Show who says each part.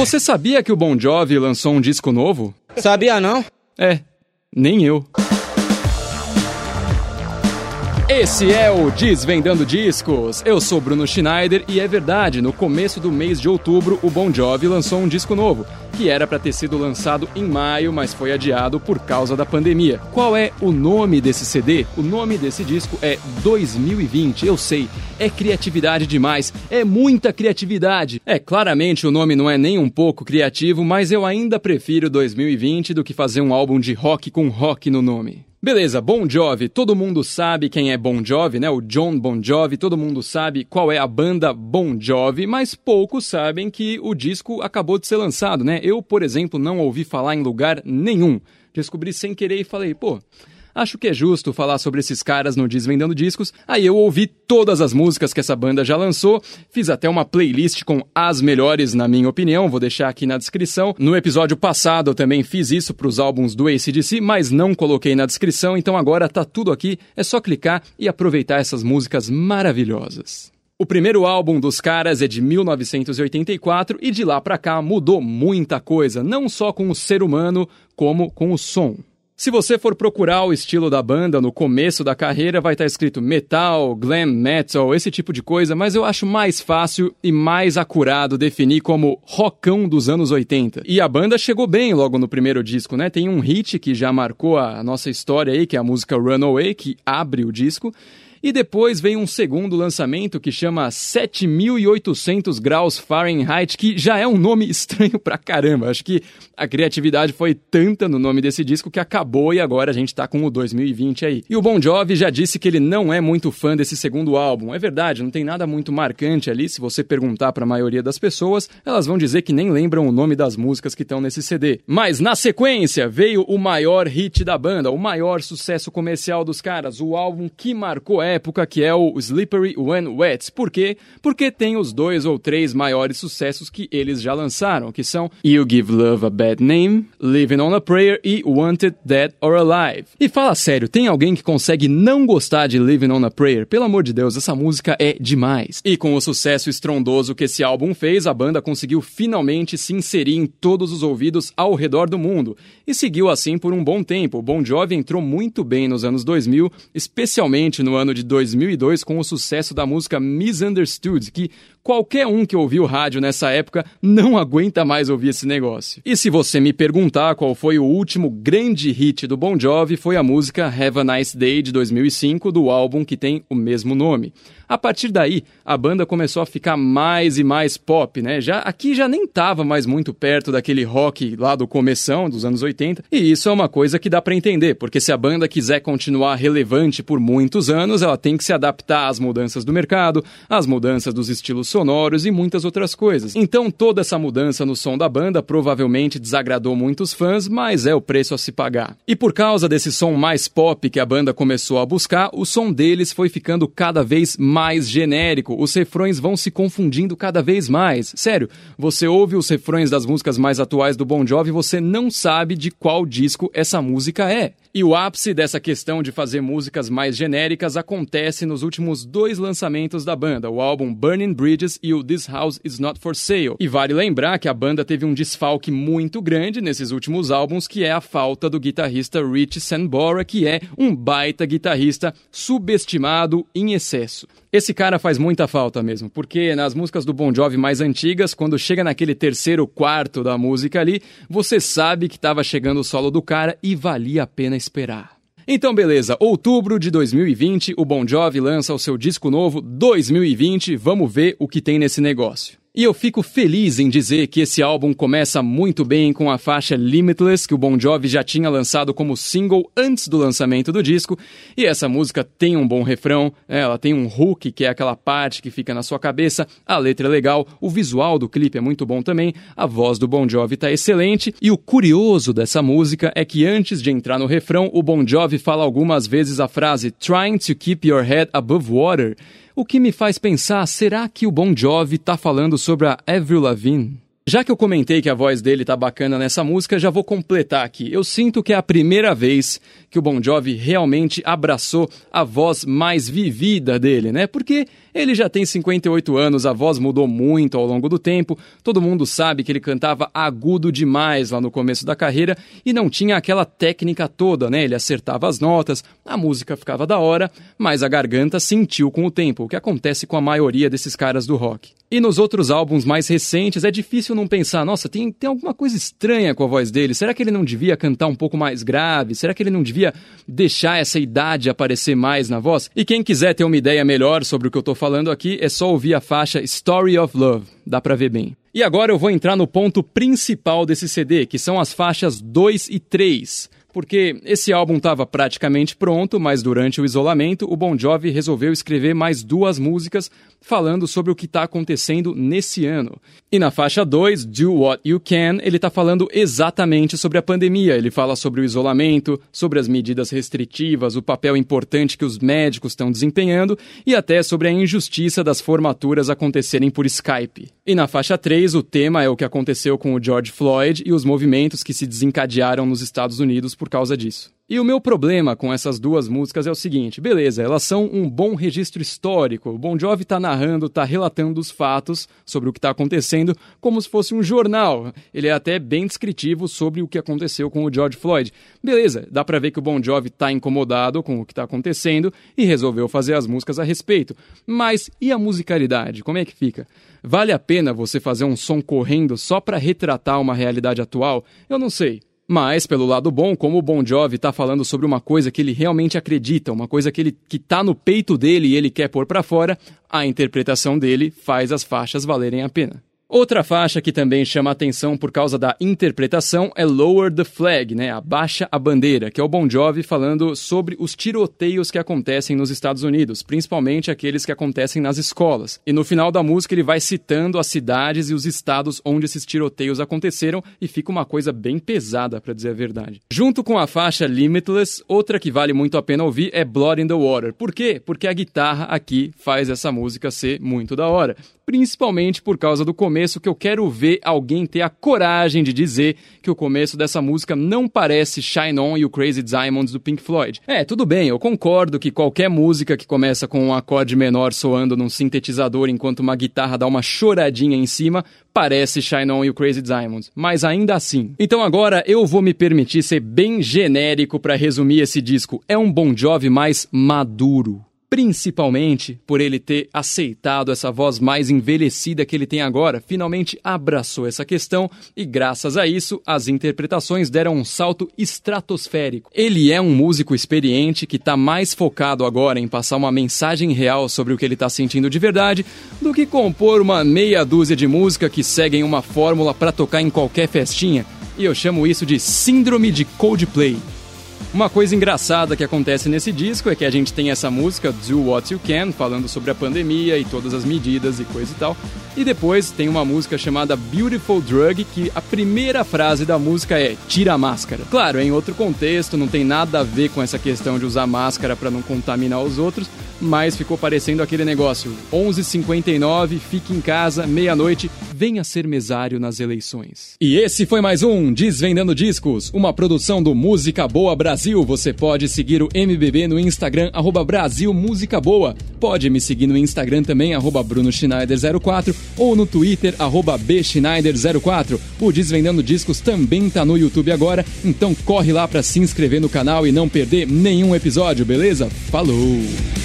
Speaker 1: Você sabia que o Bon Jovi lançou um disco novo?
Speaker 2: Sabia não?
Speaker 1: É, nem eu. Esse é o Desvendando Discos. Eu sou Bruno Schneider e é verdade, no começo do mês de outubro, o Bon Jovi lançou um disco novo, que era para ter sido lançado em maio, mas foi adiado por causa da pandemia. Qual é o nome desse CD? O nome desse disco é 2020. Eu sei, é criatividade demais, é muita criatividade. É, claramente o nome não é nem um pouco criativo, mas eu ainda prefiro 2020 do que fazer um álbum de rock com rock no nome. Beleza, Bon Jovi, todo mundo sabe quem é Bon Jovi, né? O John Bon Jovi, todo mundo sabe qual é a banda Bon Jovi, mas poucos sabem que o disco acabou de ser lançado, né? Eu, por exemplo, não ouvi falar em lugar nenhum. Descobri sem querer e falei, pô, Acho que é justo falar sobre esses caras no Desvendando Discos. Aí eu ouvi todas as músicas que essa banda já lançou, fiz até uma playlist com as melhores, na minha opinião, vou deixar aqui na descrição. No episódio passado eu também fiz isso para os álbuns do ACDC, mas não coloquei na descrição, então agora tá tudo aqui, é só clicar e aproveitar essas músicas maravilhosas. O primeiro álbum dos caras é de 1984 e de lá pra cá mudou muita coisa, não só com o ser humano, como com o som. Se você for procurar o estilo da banda no começo da carreira, vai estar escrito metal, glam metal, esse tipo de coisa, mas eu acho mais fácil e mais acurado definir como rockão dos anos 80. E a banda chegou bem logo no primeiro disco, né? Tem um hit que já marcou a nossa história aí, que é a música Runaway, que abre o disco. E depois vem um segundo lançamento que chama 7800 graus Fahrenheit, que já é um nome estranho pra caramba. Acho que a criatividade foi tanta no nome desse disco que acabou e agora a gente tá com o 2020 aí. E o Bon Jovi já disse que ele não é muito fã desse segundo álbum. É verdade, não tem nada muito marcante ali. Se você perguntar para a maioria das pessoas, elas vão dizer que nem lembram o nome das músicas que estão nesse CD. Mas na sequência veio o maior hit da banda, o maior sucesso comercial dos caras, o álbum que marcou época, que é o Slippery When Wet. Por quê? Porque tem os dois ou três maiores sucessos que eles já lançaram, que são You Give Love a Bad Name, Living on a Prayer e Wanted Dead or Alive. E fala sério, tem alguém que consegue não gostar de Living on a Prayer? Pelo amor de Deus, essa música é demais. E com o sucesso estrondoso que esse álbum fez, a banda conseguiu finalmente se inserir em todos os ouvidos ao redor do mundo. E seguiu assim por um bom tempo. O Bon Jovi entrou muito bem nos anos 2000, especialmente no ano de 2002 com o sucesso da música Misunderstood, que qualquer um que ouviu rádio nessa época não aguenta mais ouvir esse negócio. E se você me perguntar qual foi o último grande hit do Bon Jovi, foi a música Have a Nice Day de 2005 do álbum que tem o mesmo nome. A partir daí, a banda começou a ficar mais e mais pop, né? Já aqui já nem tava mais muito perto daquele rock lá do começão dos anos 80, e isso é uma coisa que dá para entender, porque se a banda quiser continuar relevante por muitos anos, ela tem que se adaptar às mudanças do mercado, às mudanças dos estilos sonoros e muitas outras coisas. Então toda essa mudança no som da banda provavelmente desagradou muitos fãs, mas é o preço a se pagar. E por causa desse som mais pop que a banda começou a buscar, o som deles foi ficando cada vez mais genérico, os refrões vão se confundindo cada vez mais. Sério, você ouve os refrões das músicas mais atuais do Bon Jovi e você não sabe de qual disco essa música é. E o ápice dessa questão de fazer músicas mais genéricas acontece nos últimos dois lançamentos da banda, o álbum Burning Bridges e o This House Is Not For Sale. E vale lembrar que a banda teve um desfalque muito grande nesses últimos álbuns, que é a falta do guitarrista Rich Sambora, que é um baita guitarrista subestimado em excesso. Esse cara faz muita falta mesmo, porque nas músicas do Bon Jovi mais antigas, quando chega naquele terceiro quarto da música ali, você sabe que estava chegando o solo do cara e valia a pena esperar. Então, beleza, outubro de 2020, o Bon Jovi lança o seu disco novo 2020. Vamos ver o que tem nesse negócio. E eu fico feliz em dizer que esse álbum começa muito bem com a faixa Limitless, que o Bon Jovi já tinha lançado como single antes do lançamento do disco. E essa música tem um bom refrão, né? ela tem um hook, que é aquela parte que fica na sua cabeça, a letra é legal, o visual do clipe é muito bom também, a voz do Bon Jovi tá excelente. E o curioso dessa música é que antes de entrar no refrão, o Bon Jovi fala algumas vezes a frase Trying to keep your head above water. O que me faz pensar, será que o Bon Jovi tá falando sobre a Avril Lavigne? Já que eu comentei que a voz dele tá bacana nessa música, já vou completar aqui. Eu sinto que é a primeira vez que o Bon Jovi realmente abraçou a voz mais vivida dele, né? Porque Ele já tem 58 anos, a voz mudou muito ao longo do tempo, todo mundo sabe que ele cantava agudo demais lá no começo da carreira e não tinha aquela técnica toda, né? Ele acertava as notas, a música ficava da hora, mas a garganta sentiu com o tempo, o que acontece com a maioria desses caras do rock. E nos outros álbuns mais recentes é difícil não pensar, nossa, tem, tem alguma coisa estranha com a voz dele, será que ele não devia cantar um pouco mais grave? Será que ele não devia deixar essa idade aparecer mais na voz? E quem quiser ter uma ideia melhor sobre o que eu tô falando aqui, é só ouvir a faixa Story of Love, dá pra ver bem. E agora eu vou entrar no ponto principal desse CD, que são as faixas 2 e 3 porque esse álbum estava praticamente pronto, mas durante o isolamento, o Bon Jovi resolveu escrever mais duas músicas falando sobre o que está acontecendo nesse ano. E na faixa 2, Do What You Can, ele está falando exatamente sobre a pandemia. Ele fala sobre o isolamento, sobre as medidas restritivas, o papel importante que os médicos estão desempenhando e até sobre a injustiça das formaturas acontecerem por Skype. E na faixa 3, o tema é o que aconteceu com o George Floyd e os movimentos que se desencadearam nos Estados Unidos por causa disso. E o meu problema com essas duas músicas é o seguinte: beleza, elas são um bom registro histórico. O Bon Jovi tá narrando, tá relatando os fatos sobre o que está acontecendo como se fosse um jornal. Ele é até bem descritivo sobre o que aconteceu com o George Floyd. Beleza, dá pra ver que o Bon Jovi tá incomodado com o que tá acontecendo e resolveu fazer as músicas a respeito. Mas e a musicalidade? Como é que fica? Vale a pena você fazer um som correndo só para retratar uma realidade atual? Eu não sei. Mas, pelo lado bom, como o Bon Jovi está falando sobre uma coisa que ele realmente acredita, uma coisa que ele que tá no peito dele e ele quer pôr para fora, a interpretação dele faz as faixas valerem a pena. Outra faixa que também chama atenção por causa da interpretação é Lower the Flag, né? Abaixa a bandeira, que é o Bon Jovi falando sobre os tiroteios que acontecem nos Estados Unidos, principalmente aqueles que acontecem nas escolas. E no final da música ele vai citando as cidades e os estados onde esses tiroteios aconteceram e fica uma coisa bem pesada, para dizer a verdade. Junto com a faixa Limitless, outra que vale muito a pena ouvir é Blood in the Water. Por quê? Porque a guitarra aqui faz essa música ser muito da hora principalmente por causa do começo que eu quero ver alguém ter a coragem de dizer que o começo dessa música não parece Shine On e o Crazy Diamonds do Pink Floyd. É, tudo bem, eu concordo que qualquer música que começa com um acorde menor soando num sintetizador enquanto uma guitarra dá uma choradinha em cima parece Shine On e o Crazy Diamonds, mas ainda assim. Então agora eu vou me permitir ser bem genérico para resumir esse disco. É um Bon Jovi mais maduro principalmente por ele ter aceitado essa voz mais envelhecida que ele tem agora, finalmente abraçou essa questão e, graças a isso, as interpretações deram um salto estratosférico. Ele é um músico experiente que está mais focado agora em passar uma mensagem real sobre o que ele está sentindo de verdade do que compor uma meia dúzia de música que seguem uma fórmula para tocar em qualquer festinha. E eu chamo isso de Síndrome de Coldplay. Uma coisa engraçada que acontece nesse disco é que a gente tem essa música Do What You Can, falando sobre a pandemia e todas as medidas e coisa e tal. E depois tem uma música chamada Beautiful Drug, que a primeira frase da música é Tira a máscara. Claro, é em outro contexto, não tem nada a ver com essa questão de usar máscara para não contaminar os outros, mas ficou parecendo aquele negócio: 11:59, fique em casa, meia-noite, venha ser mesário nas eleições. E esse foi mais um Desvendando Discos, uma produção do Música Boa Brasil. Você pode seguir o MBB no Instagram, arroba Brasil Música Boa. Pode me seguir no Instagram também, arroba Bruno Schneider04 ou no Twitter, arroba Bschneider04. O Desvendando Discos também tá no YouTube agora, então corre lá para se inscrever no canal e não perder nenhum episódio, beleza? Falou!